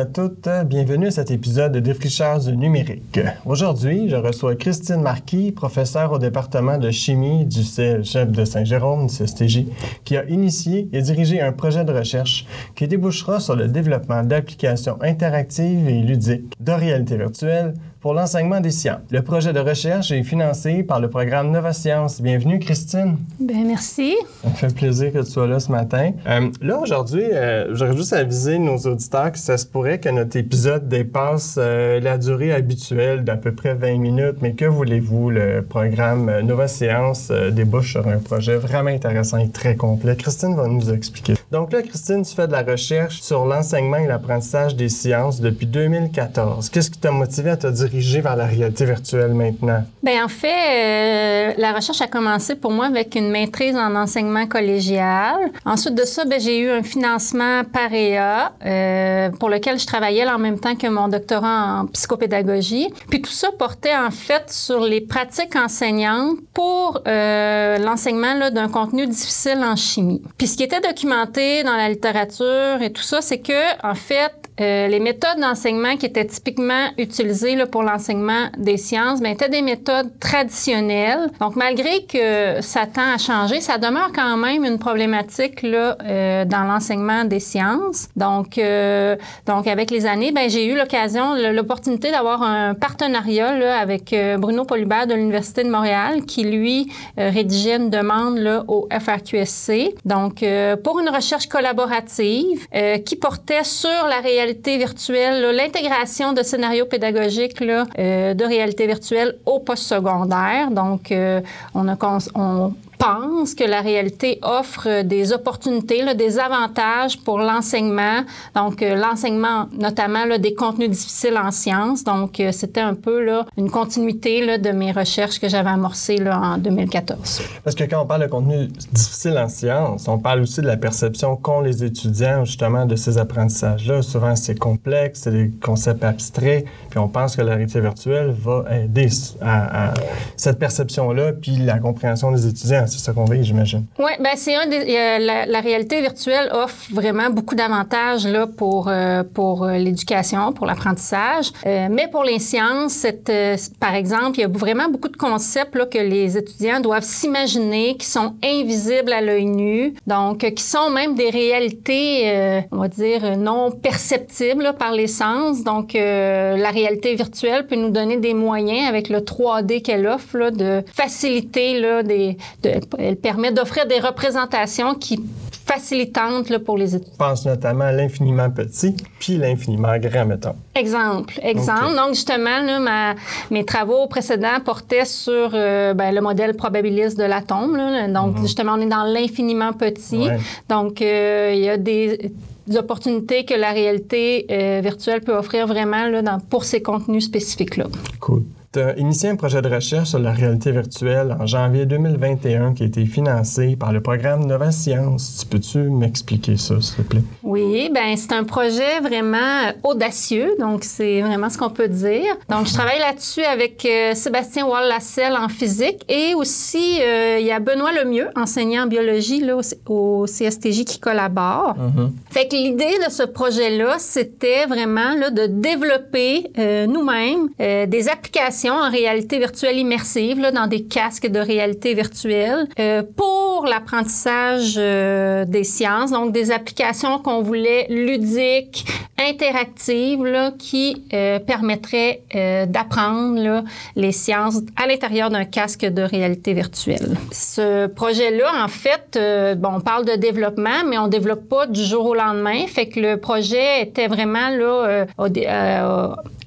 à toutes. Bienvenue à cet épisode de Défricheurs du numérique. Aujourd'hui, je reçois Christine Marquis, professeure au département de chimie du CEGEP de Saint-Jérôme, CSTJ, qui a initié et dirigé un projet de recherche qui débouchera sur le développement d'applications interactives et ludiques de réalité virtuelle pour l'enseignement des sciences. Le projet de recherche est financé par le programme Nova Science. Bienvenue, Christine. Bien, merci. Ça me fait plaisir que tu sois là ce matin. Euh, là, aujourd'hui, euh, j'aurais juste avisé nos auditeurs que ça se pourrait que notre épisode dépasse euh, la durée habituelle d'à peu près 20 minutes, mais que voulez-vous, le programme euh, Nova Science débouche sur un projet vraiment intéressant et très complet. Christine va nous expliquer. Donc là, Christine, tu fais de la recherche sur l'enseignement et l'apprentissage des sciences depuis 2014. Qu'est-ce qui t'a motivé à te vers la réalité virtuelle maintenant? Bien, en fait, euh, la recherche a commencé pour moi avec une maîtrise en enseignement collégial. Ensuite de ça, ben, j'ai eu un financement PAREA euh, pour lequel je travaillais en même temps que mon doctorat en psychopédagogie. Puis tout ça portait en fait sur les pratiques enseignantes pour euh, l'enseignement d'un contenu difficile en chimie. Puis ce qui était documenté dans la littérature et tout ça, c'est que en fait, euh, les méthodes d'enseignement qui étaient typiquement utilisées pour l'enseignement des sciences ben, étaient des méthodes traditionnelles. Donc, malgré que ça tend à changer, ça demeure quand même une problématique là, euh, dans l'enseignement des sciences. Donc, euh, donc avec les années, ben, j'ai eu l'occasion, l'opportunité d'avoir un partenariat là, avec Bruno Polubert de l'Université de Montréal qui, lui, rédigeait une demande là, au FRQSC. Donc, pour une recherche collaborative qui portait sur la réalité virtuelle, l'intégration de scénarios pédagogiques euh, de réalité virtuelle au postsecondaire. Donc, euh, on a on pense que la réalité offre des opportunités, des avantages pour l'enseignement. Donc, euh, l'enseignement, notamment des contenus difficiles en sciences. Donc, euh, c'était un peu une continuité de mes recherches que j'avais amorcées en 2014. Parce que quand on parle de contenu difficile en sciences, on parle aussi de la perception qu'ont les étudiants justement de ces apprentissages-là. Souvent, c'est complexe, c'est des concepts abstraits, puis on pense que la réalité virtuelle va aider à cette perception-là, puis la compréhension des étudiants. C'est ça qu'on veut, j'imagine. Oui, ben c'est un des, euh, la, réalité virtuelle offre vraiment beaucoup d'avantages là pour euh, pour euh, l'éducation, pour l'apprentissage, mais pour les sciences, par exemple, il y a vraiment beaucoup de concepts là, que les étudiants doivent s'imaginer qui sont invisibles à l'œil nu, donc qui sont même des réalités, on va dire non perceptibles par les sens. Donc la réalité virtuelle peut nous donner des moyens avec le 3D qu'elle offre de faciliter là, des de, elle permet d'offrir des représentations qui facilitantes là, pour les étudiants. Je pense notamment à l'infiniment petit, puis l'infiniment grand, mettons. Exemple, exemple. Donc justement, là, ma- mes travaux précédents portaient sur euh, ben, le modèle probabiliste de l'atome. Donc justement, on est dans l'infiniment petit. Ouais. Donc euh, il y a des des opportunités que la réalité euh, virtuelle peut offrir vraiment là, dans- pour ces contenus spécifiques-là. Cool. As initié un projet de recherche sur la réalité virtuelle en janvier 2021 qui a été financé par le programme Nova Science. Tu peux-tu m'expliquer ça, s'il te plaît? Oui, ben c'est un projet vraiment euh, audacieux, donc c'est vraiment ce qu'on peut dire. Donc je travaille là-dessus avec euh, Sébastien Wall-Lasselle en physique et aussi euh, il y a Benoît Lemieux, enseignant en biologie là, au, CSTJ qui collabore. Fait que l'idée de ce projet-là, c'était vraiment là, de développer euh, nous-mêmes euh, des applications en réalité virtuelle immersive là, dans des casques de réalité virtuelle euh, pour l'apprentissage euh, des sciences, donc des applications qu'on voulait ludiques, interactives, là, qui euh, permettraient d'apprendre les sciences à l'intérieur d'un casque de réalité virtuelle. Ce projet-là, en fait, bon, on parle de développement, mais on développe pas du jour au lendemain. Fait que le projet était vraiment là,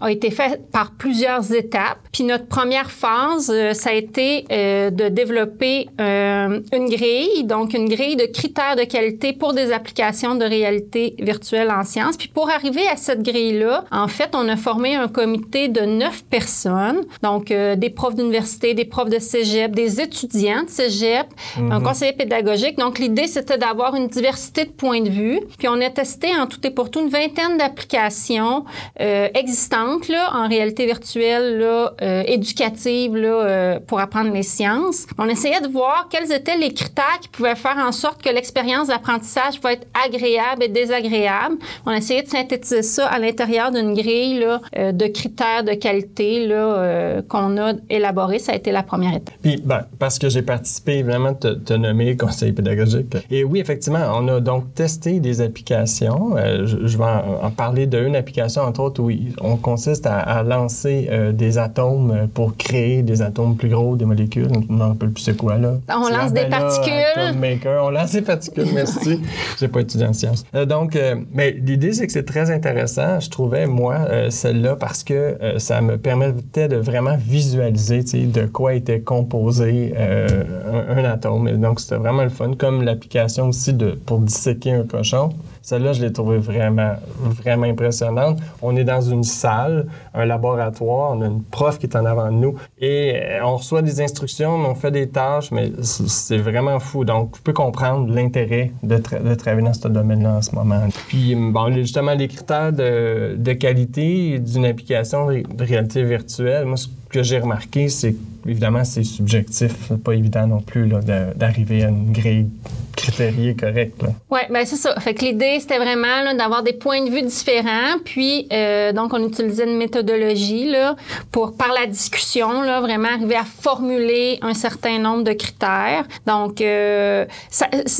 a été fait par plusieurs étapes. Puis notre première phase, euh, ça a été euh, de développer euh, une grille, donc une grille de critères de qualité pour des applications de réalité virtuelle en sciences. Puis pour arriver à cette grille-là, en fait, on a formé un comité de neuf personnes, donc euh, des profs d'université, des profs de cégep, des étudiants de cégep, un conseiller pédagogique. Donc l'idée, c'était d'avoir une diversité de points de vue. Puis on a testé en tout et pour tout une vingtaine d'applications euh, existantes là, en réalité virtuelle, là, euh, éducative là, euh, pour apprendre les sciences. On essayait de voir quels étaient les critères qui pouvaient faire en sorte que l'expérience d'apprentissage va être agréable et désagréable. On essayait de synthétiser ça à l'intérieur d'une grille euh, de critères de qualité là, qu'on a élaboré. Ça a été la première étape. Puis, ben, parce que j'ai participé, évidemment, te, te nommer conseiller pédagogique. Et oui, effectivement, on a donc testé des applications. Je, vais en, parler d'une application, entre autres, où on consiste à, à lancer des atomes pour créer des atomes plus gros, des molécules. Je ne rappelle plus c'est quoi, là. On lance des particules. Maker. On lance des particules, merci. j'ai pas étudié en sciences. Euh, donc, mais l'idée, c'est que c'est très intéressant, je trouvais, moi, celle-là, parce que ça me permettait de vraiment visualiser, de quoi était composé un, un atome. Et donc, c'était vraiment le fun, comme l'application aussi de, pour disséquer un cochon. Celle-là, je l'ai trouvée vraiment, vraiment impressionnante. On est dans une salle, un laboratoire, on a une prof qui est en avant de nous et on reçoit des instructions, on fait des tâches, mais c'est vraiment fou. Donc, je peux comprendre l'intérêt de, tra de, travailler dans ce domaine-là en ce moment. Puis, bon, justement, les critères de, qualité d'une application de réalité virtuelle, moi, ce que j'ai remarqué, c'est évidemment, c'est subjectif. Pas évident non plus d'arriver à une grille critériée correcte. Oui, bien c'est ça. Fait que l'idée, c'était vraiment d'avoir des points de vue différents. Puis, euh, donc, on utilisait une méthodologie là, pour, par la discussion, là, vraiment arriver à formuler un certain nombre de critères. Donc, euh,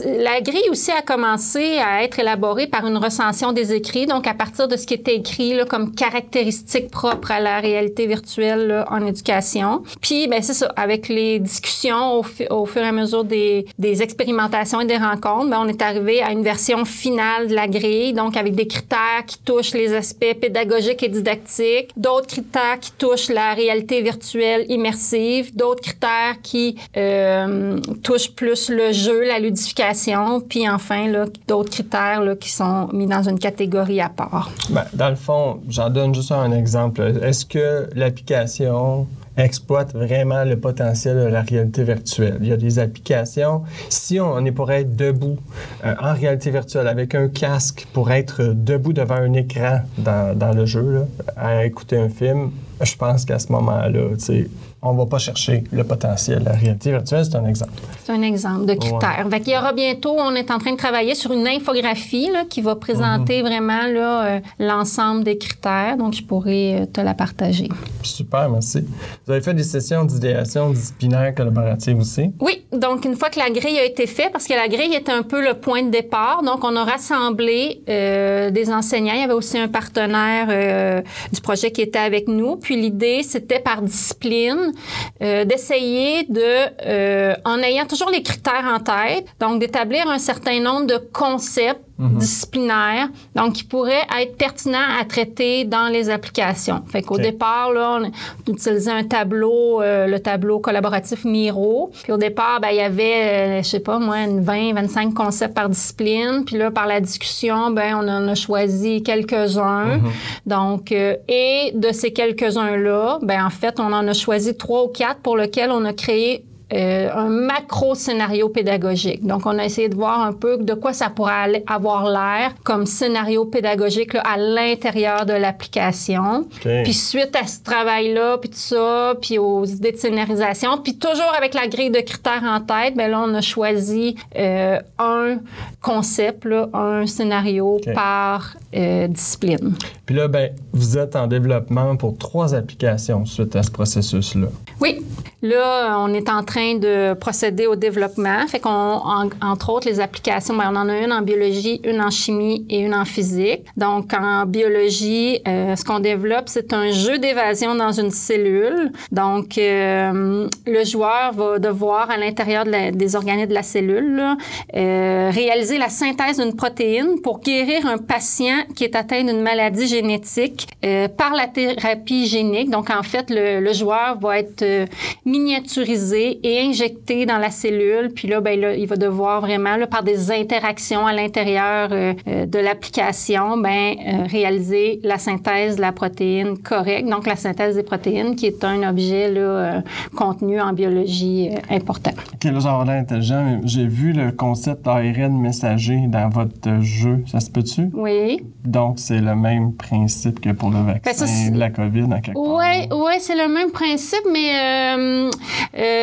la grille aussi a commencé à être élaborée par une recension des écrits. Donc, à partir de ce qui était écrit là, comme caractéristiques propres à la réalité virtuelle là, en éducation. Puis, ben c'est ça. Avec les discussions au, au, fur et à mesure des, des expérimentations et des rencontres, ben on est arrivé à une version finale de la grille, donc avec des critères qui touchent les aspects pédagogiques et didactiques, d'autres critères qui touchent la réalité virtuelle immersive, d'autres critères qui euh, touchent plus le jeu, la ludification, puis enfin d'autres critères qui sont mis dans une catégorie à part. Ben, dans le fond, j'en donne juste un exemple. Est-ce que l'application exploite vraiment le potentiel de la réalité virtuelle. Il y a des applications. Si on est pour être debout euh, en réalité virtuelle avec un casque pour être debout devant un écran dans, dans le jeu, à écouter un film, je pense qu'à ce moment-là, on va pas chercher le potentiel. La réalité virtuelle, c'est un exemple. C'est un exemple de critères. Ouais. Il y aura bientôt, on est en train de travailler sur une infographie là, qui va présenter mm -hmm. vraiment euh, l'ensemble des critères. Donc, je pourrais euh, te la partager. Super, merci. Vous avez fait des sessions d'idéation disciplinaire collaborative aussi? Oui. Donc, une fois que la grille a été faite, parce que la grille est un peu le point de départ, donc on a rassemblé euh, des enseignants. Il y avait aussi un partenaire du projet qui était avec nous. Puis l'idée, c'était par discipline euh, d'essayer de, euh, en ayant toujours les critères en tête, donc d'établir un certain nombre de concepts Mm -hmm. disciplinaires, donc qui pourraient être pertinents à traiter dans les applications. Fait qu'au okay. départ, là, on utilisait un tableau, euh, le tableau collaboratif Miro. Puis au départ, ben, il y avait, euh, je sais pas moi, 20, 25 concepts par discipline. Puis là, par la discussion, ben, on en a choisi quelques-uns. Mm -hmm. Donc, euh, et de ces quelques-uns-là, ben, en fait, on en a choisi trois ou quatre pour lesquels on a créé euh, un macro scénario pédagogique. Donc, on a essayé de voir un peu de quoi ça pourrait avoir l'air comme scénario pédagogique là, à l'intérieur de l'application. Okay. Puis suite à ce travail-là, puis tout ça, puis aux idées de scénarisation, puis toujours avec la grille de critères en tête, bien là, on a choisi euh, un concept, là, un scénario okay. par euh, discipline. Puis là, ben, vous êtes en développement pour trois applications suite à ce processus-là. Oui. Là, on est en train de procéder au développement. Fait qu'on, en, entre autres, les applications, ben, on en a une en biologie, une en chimie et une en physique. Donc, en biologie, euh, ce qu'on développe, c'est un jeu d'évasion dans une cellule. Donc, euh, le joueur va devoir, à l'intérieur de des organes de la cellule, là, euh, réaliser la synthèse d'une protéine pour guérir un patient qui est atteint d'une maladie génétique euh, par la thérapie génique. Donc, en fait, le, le joueur va être miniaturisé et injecté dans la cellule. Puis là, ben, là il va devoir vraiment, là, par des interactions à l'intérieur euh, de l'application, ben, euh, réaliser la synthèse de la protéine correcte. Donc, la synthèse des protéines, qui est un objet là, euh, contenu en biologie important. Quel genre d'intelligent. J'ai vu le concept ARN messager dans votre jeu. Ça se peut-tu? Oui. Donc, c'est le même principe que pour le vaccin ben, ça, de la COVID, en quelque Oui, oui, c'est le même principe, mais euh,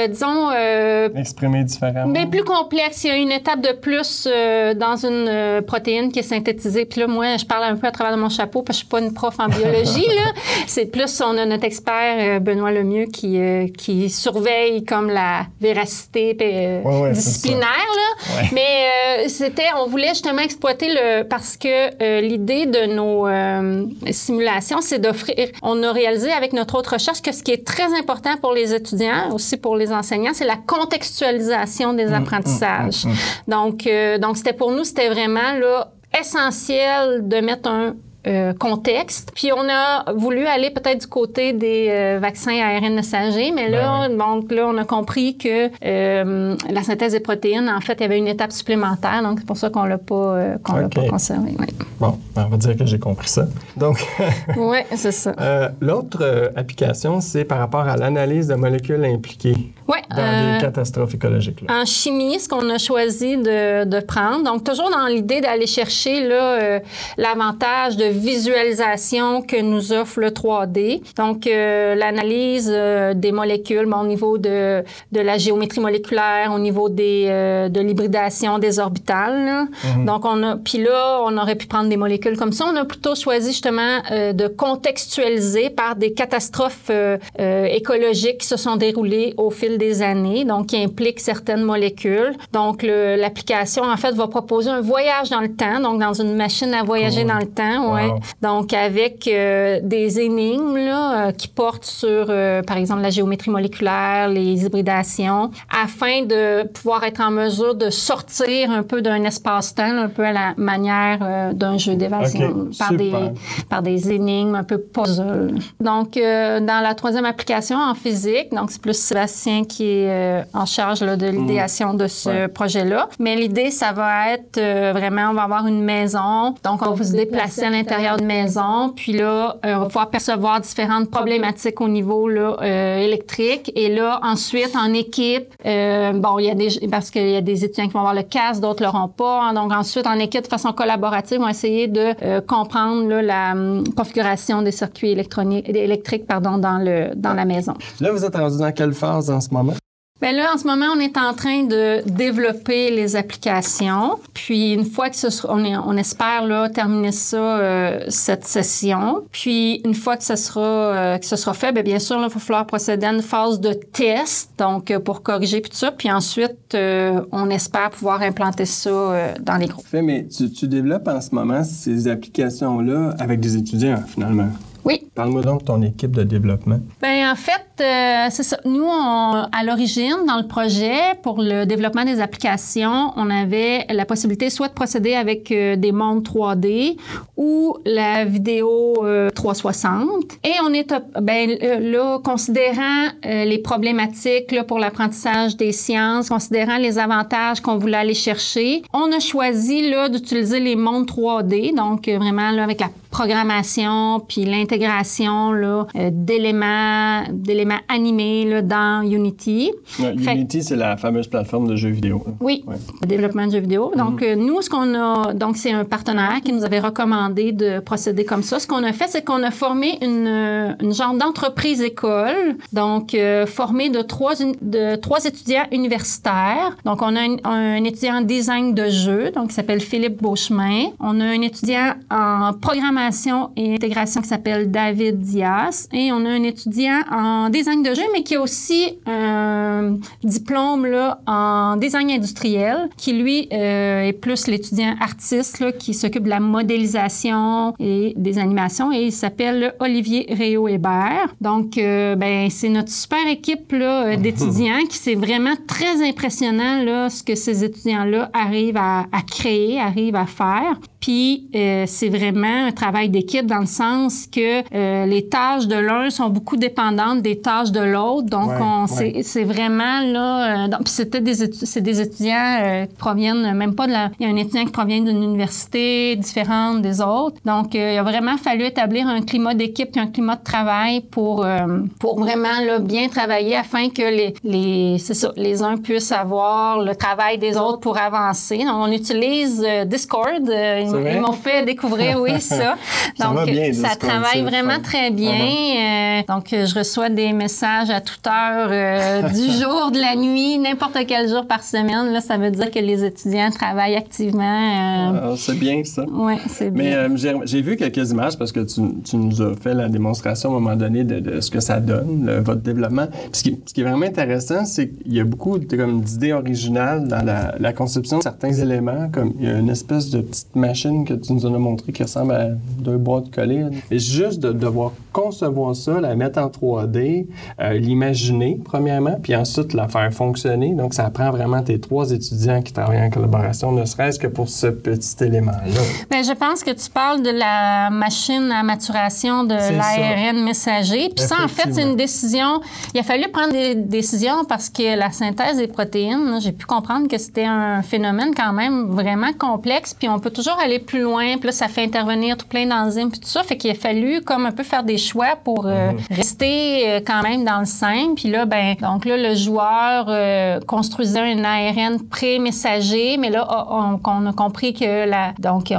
disons... Euh, Exprimé différemment. Mais plus complexe. Il y a une étape de plus euh, dans une euh, protéine qui est synthétisée. Puis là, moi, je parle un peu à travers de mon chapeau parce que je suis pas une prof en biologie. là. C'est plus, on a notre expert euh, Benoît Lemieux qui, euh, qui surveille comme la véracité euh, Ouais, ouais, c'est disciplinaire. Là. Ouais. Mais euh, c'était, on voulait justement exploiter le parce que euh, l'idée de nos euh, simulations, c'est d'offrir. On a réalisé avec notre autre recherche que ce qui est très important pour les étudiants, aussi pour les enseignants, c'est la contextualisation Mmh, des apprentissages. Donc, euh, donc c'était pour nous, c'était vraiment là essentiel de mettre un euh, contexte. Puis on a voulu aller peut-être du côté des euh, vaccins ARN messager, mais là, Ben donc là, on a compris que euh, la synthèse des protéines, en fait, il y avait une étape supplémentaire, donc c'est pour ça qu'on l'a pas, qu'on l'a pas conservé. Oui, Bon, ben, on va dire que j'ai compris ça. Donc, ouais, c'est ça. l'autre application, c'est par rapport à l'analyse de molécules impliquées Ouais. dans euh, des catastrophes écologiques. là. en chimie, ce qu'on a choisi de, de prendre, donc toujours dans l'idée d'aller chercher euh, l'avantage de visualisation que nous offre le 3D. Donc, euh, l'analyse euh, des molécules bon, au niveau de, de la géométrie moléculaire, au niveau des, euh, de l'hybridation des orbitales. là. Donc, on a, puis là, on aurait pu prendre des molécules comme ça. On a plutôt choisi justement euh, de contextualiser par des catastrophes euh, euh, écologiques qui se sont déroulées au fil des années, donc qui impliquent certaines molécules. Donc, l'application, en fait, va proposer un voyage dans le temps, donc dans une machine à voyager Cool. dans le temps, ouais. Wow. Donc, avec euh, des énigmes là, euh, qui portent sur, euh, par exemple, la géométrie moléculaire, les hybridations, afin de pouvoir être en mesure de sortir un peu d'un espace-temps, un peu à la manière d'un jeu d'évasion, Ok, par, des, par des énigmes un peu puzzle. Donc, dans la troisième application en physique, donc c'est plus Sébastien qui est euh, en charge là, de l'idéation de ce Ouais. projet-là. Mais l'idée, ça va être euh, vraiment, on va avoir une maison. Donc, on va se déplacer à l'intérieur d'une maison. Puis là, euh, on va pouvoir percevoir différentes problématiques au niveau là, euh, électrique. Et là, ensuite, en équipe, euh, bon, il y a des, parce qu'il y a des étudiants qui vont avoir le casque, d'autres l'auront pas. Donc, ensuite, en équipe, de façon collaborative, on va essayer de euh, comprendre là, la hum, configuration des circuits électroniques, électriques pardon, dans, le, dans la maison. Là, vous êtes rendu dans quelle phase en ce moment? Bien là, en ce moment, on est en train de développer les applications. Puis une fois que ce sera, on, est- on espère là, terminer ça euh, cette session. Puis une fois que ce sera, euh, que ce sera fait, bien, bien sûr, là, il va falloir procéder à une phase de test, donc euh, pour corriger puis tout ça. Puis ensuite, euh, on espère pouvoir implanter ça euh, dans les groupes. Fait, mais tu, tu développes en ce moment ces applications-là avec des étudiants, finalement? Oui. Parle-moi donc de ton équipe de développement. Ben en fait, euh, c'est ça. Nous, on- à l'origine, dans le projet, pour le développement des applications, on avait la possibilité soit de procéder avec euh, des mondes 3D ou la vidéo euh, 360. Et on est, ben euh, là, considérant les problématiques là, pour l'apprentissage des sciences, considérant les avantages qu'on voulait aller chercher, on a choisi là d'utiliser les mondes 3D, donc vraiment là avec la programmation puis l'intégration là euh, d'éléments d'éléments animés là, dans Unity. Ouais, Unity, c'est la fameuse plateforme de jeux vidéo. Oui, Ouais. le développement de jeux vidéo. Donc, euh, nous, ce qu'on a, donc c'est un partenaire qui nous avait recommandé de procéder comme ça. Ce qu'on a fait, c'est qu'on a formé une, euh, une genre d'entreprise école, donc euh, formée de trois, de trois étudiants universitaires. Donc, on a un, un étudiant en design de jeu, donc qui s'appelle Philippe Beauchemin. On a un étudiant en programmation et intégration qui s'appelle David Diaz. Et on a un étudiant en design de jeu, mais qui a aussi un diplôme là, en design industriel, qui lui euh, est plus l'étudiant artiste là, qui s'occupe de la modélisation et des animations. Et il s'appelle Olivier Réau Hébert. Donc, euh, ben, c'est notre super équipe là, euh, d'étudiants qui c'est vraiment très impressionnant là, ce que ces étudiants-là arrivent à, à créer, arrivent à faire. Puis euh, c'est vraiment un travail d'équipe dans le sens que euh, les tâches de l'un sont beaucoup dépendantes des tâches de l'autre. Donc Ouais, on ouais. c'est vraiment là. euh, donc, puis c'était des c'est des étudiants euh, qui proviennent même pas de la. Il y a un étudiant qui provient d'une université différente des autres. Donc euh, il a vraiment fallu établir un climat d'équipe puis un climat de travail pour euh, pour vraiment là, bien travailler afin que les les c'est ça les uns puissent avoir le travail des autres pour avancer. Donc, on utilise euh, Discord. Euh, ils m'ont fait découvrir, oui, ça. Donc, ça, bien, ça travaille vraiment très bien. Euh, donc, je reçois des messages à toute heure euh, du jour, de la nuit, n'importe quel jour par semaine. Là, ça veut dire que les étudiants travaillent activement. Ah, c'est bien ça. Oui, c'est bien. Mais j'ai vu quelques images parce que tu, tu, nous as fait la démonstration à un moment donné de, ce que ça donne, votre développement. ce, qui, ce, qui, est vraiment intéressant, c'est qu'il y a beaucoup d'idées originales dans la, la, conception de certains éléments, comme il y a une espèce de petite machine que tu nous as montré qui ressemble à deux boîtes collées. Et juste de devoir concevoir ça, la mettre en 3D, euh, l'imaginer premièrement, puis ensuite la faire fonctionner. Donc, ça prend vraiment tes trois étudiants qui travaillent en collaboration, ne serait-ce que pour ce petit élément-là. Bien, je pense que tu parles de la machine à maturation de l'ARN messager. Puis ça, en fait, c'est une décision. Il a fallu prendre des décisions parce que la synthèse des protéines, j'ai pu comprendre que c'était un phénomène quand même vraiment complexe. Puis on peut toujours aller plus loin. Puis là, ça fait intervenir tout plein d'enzymes puis tout ça. Fait qu'il a fallu comme un peu faire des choix pour euh, mhm. rester euh, quand même dans le simple. Puis là, ben donc là, le joueur euh, construisait un ARN pré-messager, mais là, on, a compris que la, donc il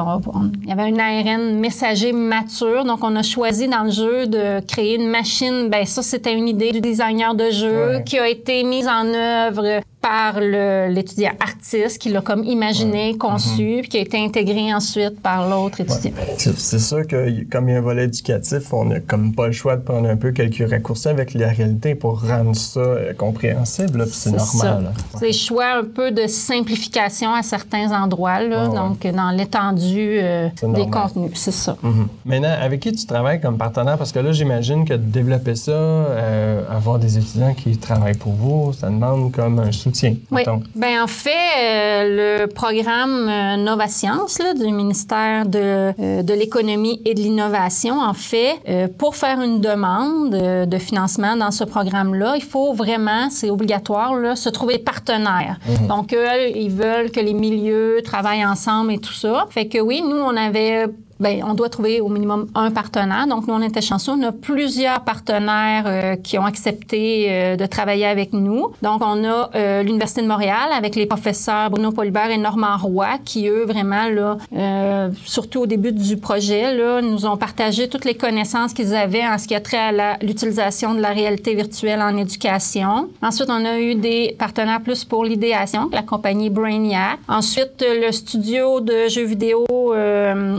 y avait un ARN messager mature. Donc on a choisi dans le jeu de créer une machine. Ben ça, c'était une idée du designer de jeu qui a été mise en œuvre par l'étudiant artiste qui l'a comme imaginé, conçu, mm-hmm. puis qui a été intégré ensuite par l'autre étudiant. C'est sûr que comme il y a un volet éducatif, on n'a comme pas le choix de prendre un peu quelques raccourcis avec la réalité pour rendre ça euh, compréhensible, puis c'est normal. C'est choix un peu de simplification à certains endroits, là, donc dans l'étendue euh, des contenus, c'est ça. Mm-hmm. Maintenant, avec qui tu travailles comme partenaire? Parce que là, j'imagine que de développer ça, euh, avoir des étudiants qui travaillent pour vous, ça demande comme un soutien oui. Bien, en fait, euh, le programme euh, Nova Science du ministère de, euh, de l'économie et de l'innovation, en fait, pour faire une demande de financement dans ce programme-là, il faut vraiment, c'est obligatoire, là, se trouver partenaire. Mhm. Donc, eux, ils veulent que les milieux travaillent ensemble et tout ça. Fait que oui, nous, on avait Bien, on doit trouver au minimum un partenaire. Donc, nous, on était chanceux. On a plusieurs partenaires euh, qui ont accepté euh, de travailler avec nous. Donc, on a euh, l'Université de Montréal avec les professeurs Bruno Polibert et Normand Roy qui, eux, vraiment, là, surtout au début du projet, nous ont partagé toutes les connaissances qu'ils avaient en ce qui a trait à l'utilisation de la réalité virtuelle en éducation. Ensuite, on a eu des partenaires plus pour l'idéation, la compagnie Brainiac. Ensuite, le studio de jeux vidéo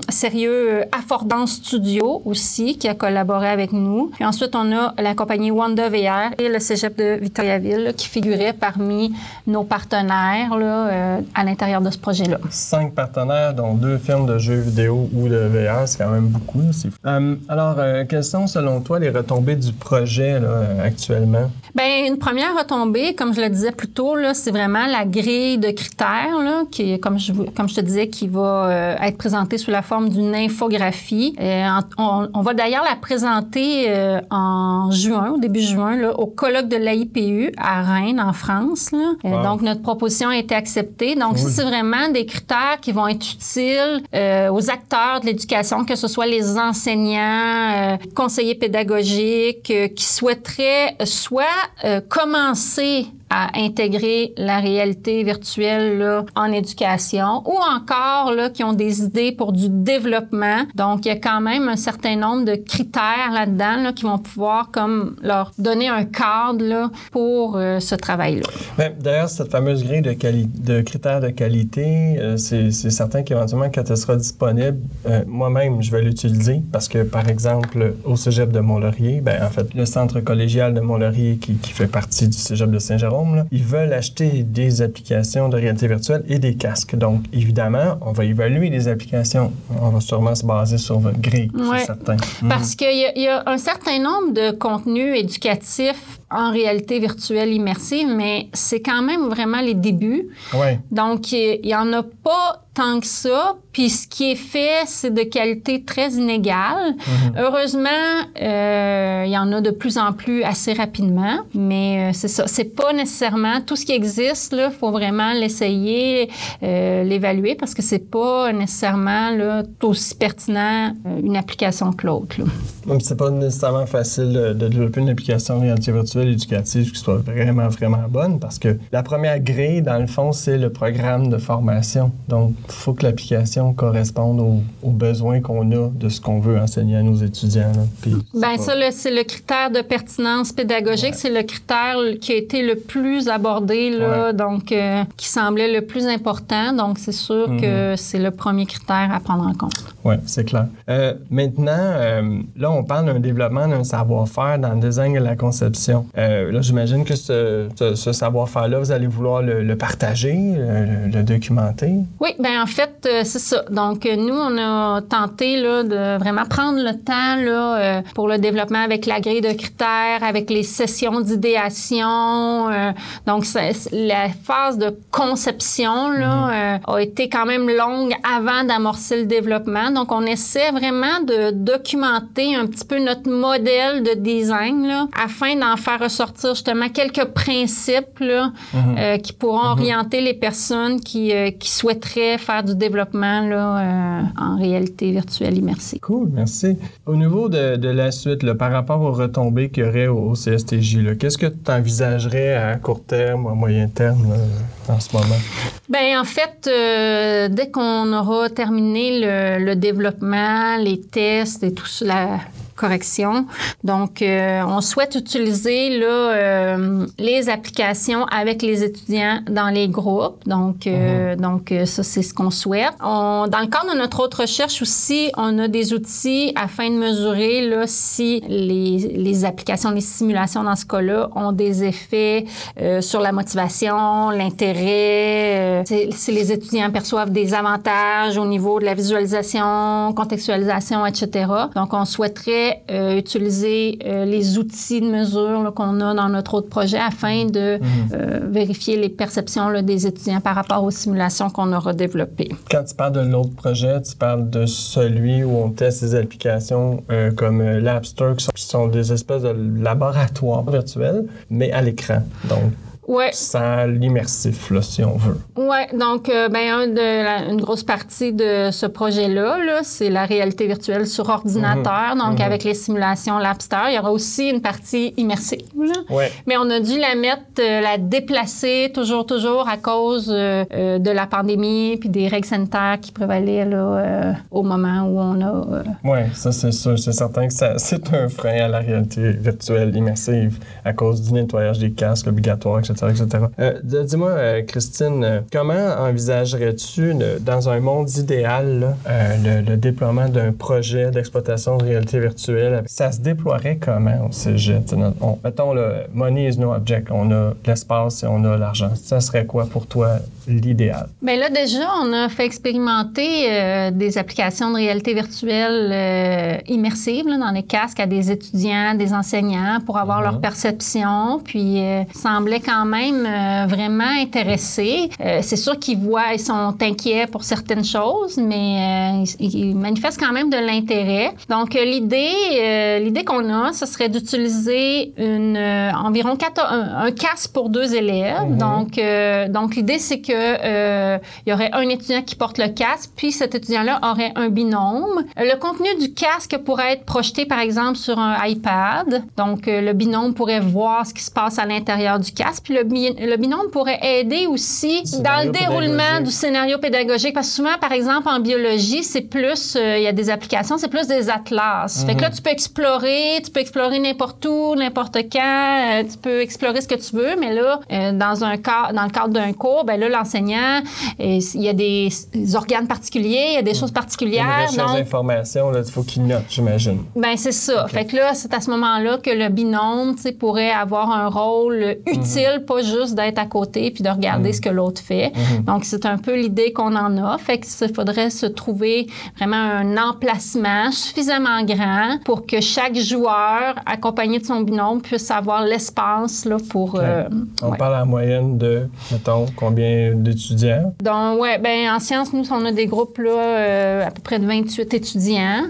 sérieux euh, Affordance Studio aussi, qui a collaboré avec nous. Puis ensuite, on a la compagnie Wanda VR et le cégep de Victoriaville qui figuraient parmi nos partenaires là, euh, à l'intérieur de ce projet-là. Cinq partenaires, dont deux firmes de jeux vidéo ou de VR, c'est quand même beaucoup. Euh, alors, quelles sont, selon toi, les retombées du projet actuellement? Bien, une première retombée, comme je le disais plus tôt, c'est vraiment la grille de critères, là, qui, comme je, comme je te disais, qui va être présentée sous la forme d'une infographie. Euh, on, va d'ailleurs la présenter euh, en juin, au début juin, là, au colloque de l'AIPU à Rennes, en France. Euh, donc, notre proposition a été acceptée. Donc, c'est vraiment des critères qui vont être utiles aux acteurs de l'éducation, que ce soit les enseignants, conseillers pédagogiques, qui souhaiteraient soit commencer à intégrer la réalité virtuelle en éducation ou encore qui ont des idées pour du développement. Donc, il y a quand même un certain nombre de critères là-dedans là, qui vont pouvoir leur donner un cadre pour euh, ce travail-là. Ben, d'ailleurs, cette fameuse grille de, de critères de qualité, euh, c'est certain qu'éventuellement, quand elle sera disponible, euh, moi-même, je vais l'utiliser parce que, par exemple, au cégep de Mont-Laurier, ben, en fait, le centre collégial de Mont-Laurier qui, qui fait partie du cégep de Saint-Jérôme, ils veulent acheter des applications de réalité virtuelle et des casques. Donc, évidemment, on va évaluer les applications. On va sûrement se baser sur votre grille, c'est certain. Parce mhm. qu'il y, a un certain nombre de contenus éducatifs en réalité virtuelle immersive, mais c'est quand même vraiment les débuts. Ouais. Donc, il n'y en a pas tant que ça. Puis ce qui est fait, c'est de qualité très inégale. Mhm. Heureusement, euh, il y en a de plus en plus assez rapidement, mais euh, c'est ça. C'est pas nécessairement tout ce qui existe. Là, faut vraiment l'essayer, euh, l'évaluer parce que c'est pas nécessairement là, aussi pertinent euh, une application que l'autre. C'est pas nécessairement facile de, de développer une application réalité virtuelle éducative qui soit vraiment, vraiment bonne parce que la première grille, dans le fond, c'est le programme de formation. Donc, il faut que l'application correspondent aux, aux besoins qu'on a de ce qu'on veut enseigner à nos étudiants. Puis Ben pas- ça, le- c'est le critère de pertinence pédagogique. C'est le critère qui a été le plus abordé, là, Ouais. donc euh, qui semblait le plus important. Donc, c'est sûr que c'est le premier critère à prendre en compte. Oui, c'est clair. Euh, maintenant, euh, là, on parle d'un développement d'un savoir-faire dans le design et la conception. Là, j'imagine que ce, ce- ce savoir-faire-là, vous allez vouloir le, le partager, le, le documenter. Oui, ben en fait, c'est ça. Donc, euh, nous, on a tenté là, de vraiment prendre le temps là, euh, pour le développement avec la grille de critères, avec les sessions d'idéation. euh, donc, la phase de conception là, euh, a été quand même longue avant d'amorcer le développement. Donc, on essaie vraiment de documenter un petit peu notre modèle de design là, afin d'en faire ressortir justement quelques principes là, euh, qui pourront orienter les personnes qui, qui souhaiteraient faire du développement là, euh, en réalité virtuelle immersive. Cool, merci. Au niveau de, de la suite, là, par rapport aux retombées qu'il y aurait au, au CSTJ, là, qu'est-ce que tu envisagerais à court terme, à moyen terme, là, en ce moment? Ben en fait, euh, dès qu'on aura terminé le, le développement, les tests et tout ça, la correction, donc euh, on souhaite utiliser là, euh, les applications avec les étudiants dans les groupes. Donc, euh, donc euh, ça c'est ce qu'on souhaite. On, dans le cadre de notre autre recherche aussi, on a des outils afin de mesurer là, si les, les applications, les simulations dans ce cas-là ont des effets euh, sur la motivation, l'intérêt, euh, si si les étudiants perçoivent des avantages au niveau de la visualisation, contextualisation, etc. Donc, on souhaiterait euh, utiliser euh, les outils de mesure qu'on a dans notre autre projet afin de euh, vérifier les perceptions là, des étudiants par rapport aux simulations qu'on aura développées. Quand tu parles de l'autre projet, tu parles de celui où on teste des applications comme Store, qui sont, qui sont des espèces de laboratoires virtuels, mais à l'écran. Donc, Ouais. sans l'immersif, là, si on veut. Ouais, donc euh, ben un de la- une grosse partie de ce projet-là, là, c'est la réalité virtuelle sur ordinateur, donc avec les simulations Labster. Il y aura aussi une partie immersive. là. Ouais. Mais on a dû la mettre, euh, la déplacer toujours, toujours à cause euh, euh, de la pandémie puis des règles sanitaires qui prévalaient là, au moment où on a. Oui, ça c'est sûr. C'est certain que ça, c'est un frein à la réalité virtuelle immersive à cause du nettoyage des casques obligatoires, etc. etc. Euh, Dis-moi, euh, Christine, euh, comment envisagerais-tu, dans un monde idéal, là, euh, le, le déploiement d'un projet d'exploitation de réalité virtuelle? Ça se déploierait comment au cégep? On- mettons, le money is no object. On a l'espace et on a l'argent. Ça serait quoi pour toi l'idéal? Bien là, déjà, on a fait expérimenter euh, des applications de réalité virtuelle euh, immersive là, dans les casques à des étudiants, des enseignants pour avoir leur perception. Puis, euh, ils semblaient quand même euh, vraiment intéressés. Euh, c'est sûr qu'ils voient, ils sont inquiets pour certaines choses, mais euh, ils, ils manifestent quand même de l'intérêt. Donc, l'idée, l'idée qu'on a, ce serait d'utiliser une environ quatre- un, un casque pour deux élèves. Donc, euh, donc l'idée, c'est que il y aurait un étudiant qui porte le casque, puis cet étudiant-là aurait un binôme. Le contenu du casque pourrait être projeté, par exemple, sur un iPad. Donc, le binôme pourrait voir ce qui se passe à l'intérieur du casque. Puis le, bi- le binôme pourrait aider aussi dans le déroulement du scénario pédagogique. Parce que souvent, par exemple, en biologie, c'est plus, euh, il y a des applications, c'est plus des atlas. Fait que là, tu peux explorer, tu peux explorer n'importe où, n'importe quand, euh, tu peux explorer ce que tu veux, mais là, euh, dans un cas, dans le cadre d'un cours, ben là, l'enseignant, il y a des, des organes particuliers, il y a des choses Une particulières. recherche donc, d'information, là, il faut qu'il note, j'imagine. ben c'est ça. Fait que là, c'est à ce moment-là que le binôme, tu sais, pourrait avoir un rôle utile, pas juste d'être à côté puis de regarder ce que l'autre fait. Donc c'est un peu l'idée qu'on en a. Fait que il faudrait se trouver vraiment un emplacement suffisamment grand pour que chaque joueur, accompagné de son binôme, puisse avoir l'espace là pour. euh, On ouais. parle en moyenne de, mettons, combien d'étudiants? Donc, ouais, ben en sciences, nous, on a des groupes là, euh, à peu près de 28 étudiants.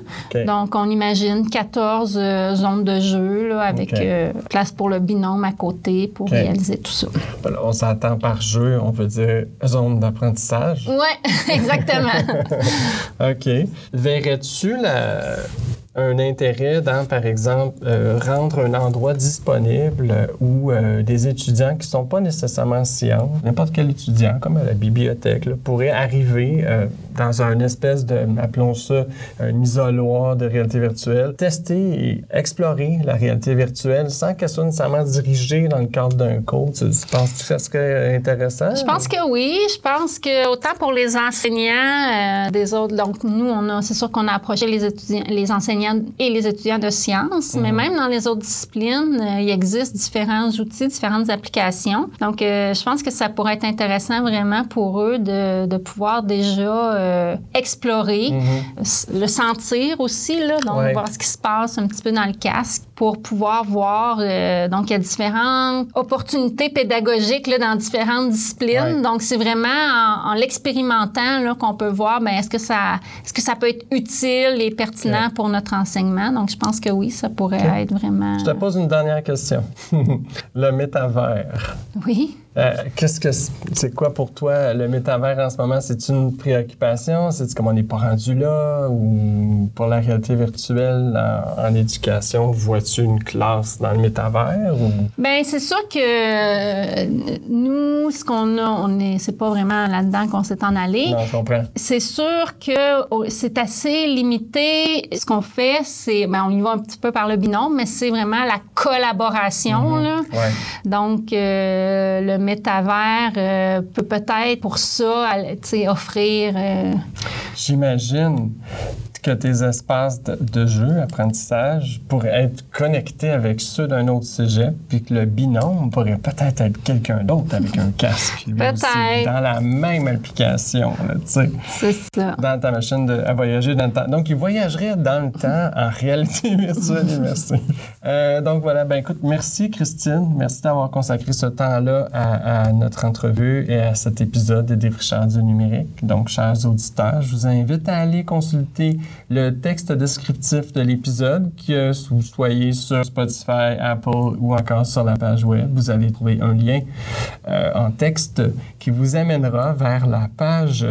Donc, on imagine 14 euh, zones de jeu là, avec place pour le binôme à côté pour réaliser tout ça. Voilà, on s'entend par jeu, on veut dire zone d'apprentissage. Ouais, exactement. OK. Verrais-tu la... un intérêt dans, par exemple, euh, rendre un endroit disponible où euh, des étudiants qui ne sont pas nécessairement sciences, n'importe quel étudiant, comme à la bibliothèque, là, pourrait arriver euh, dans un espèce de, appelons ça, un isoloir de réalité virtuelle, tester et explorer la réalité virtuelle sans qu'elle soit nécessairement dirigée dans le cadre d'un cours. Tu, tu penses que ça serait intéressant? Je pense que oui. Je pense que autant pour les enseignants des autres, donc nous, c'est sûr qu'on a approché les les enseignants et les étudiants de sciences, mais même dans les autres disciplines, euh, il existe différents outils, différentes applications. Donc, euh, je pense que ça pourrait être intéressant vraiment pour eux de, de pouvoir déjà euh, explorer, s- le sentir aussi, là, donc Ouais. voir ce qui se passe un petit peu dans le casque pour pouvoir voir. euh, donc, il y a différentes opportunités pédagogiques là, dans différentes disciplines. Ouais. Donc, c'est vraiment en, en l'expérimentant là, qu'on peut voir ben, est-ce que, ça, est-ce que ça peut être utile et pertinent pour notre enseignement? Donc, je pense que oui, ça pourrait être vraiment. Je te pose une dernière question. le métavers. Oui. Euh, qu'est-ce que c'est quoi pour toi le métavers en ce moment? C'est une préoccupation? C'est comme on n'est pas rendu là? Ou pour la réalité virtuelle en, en éducation, vois-tu une classe dans le métavers? Ou... Ben c'est sûr que euh, nous, ce qu'on a, on est, c'est pas vraiment là-dedans qu'on s'est en allé. Non, je comprends. C'est sûr que oh, c'est assez limité. Ce qu'on fait, c'est, ben, on y va un petit peu par le binôme, mais c'est vraiment la collaboration. là. Ouais. Donc, euh, le métavers euh, peut peut-être pour ça, offrir. euh, J'imagine que tes espaces de, de jeu, apprentissage, pourraient être connectés avec ceux d'un autre cégep, puis que le binôme pourrait peut-être être quelqu'un d'autre avec un casque. Peut-être. Dans la même application, tu sais. c'est ça. dans ta machine de, à voyager dans le temps. Donc, il voyagerait dans le temps en réalité virtuelle immersive. Euh, donc, voilà. Ben, écoute, merci, Christine. Merci d'avoir consacré ce temps-là à, à notre entrevue et à cet épisode des Défricheurs du numérique. Donc, chers auditeurs, je vous invite à aller consulter le texte descriptif de l'épisode, que vous soyez sur Spotify, Apple ou encore sur la page web. Vous allez trouver un lien euh, en texte qui vous amènera vers la page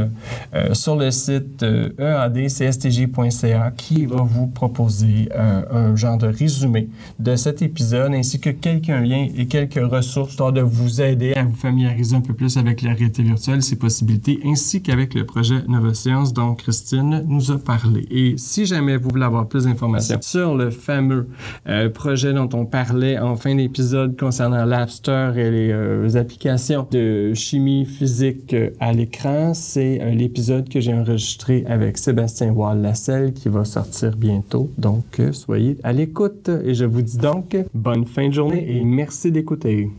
euh, sur le site euh, eadcstj.ca qui va vous proposer un genre de résumé de cet épisode ainsi que quelques liens et quelques ressources histoire de vous aider à vous familiariser un peu plus avec la réalité virtuelle, ses possibilités, ainsi qu'avec le projet Novosciences dont Christine nous a parlé. Et si jamais vous voulez avoir plus d'informations sur le fameux euh, projet dont on parlait en fin d'épisode concernant l'Appster et les euh, applications de chimie physique euh, à l'écran, c'est l'épisode que j'ai enregistré avec Sébastien Wall-Lasselle qui va sortir bientôt. Donc, soyez à l'écoute et je vous dis donc bonne fin de journée et merci d'écouter.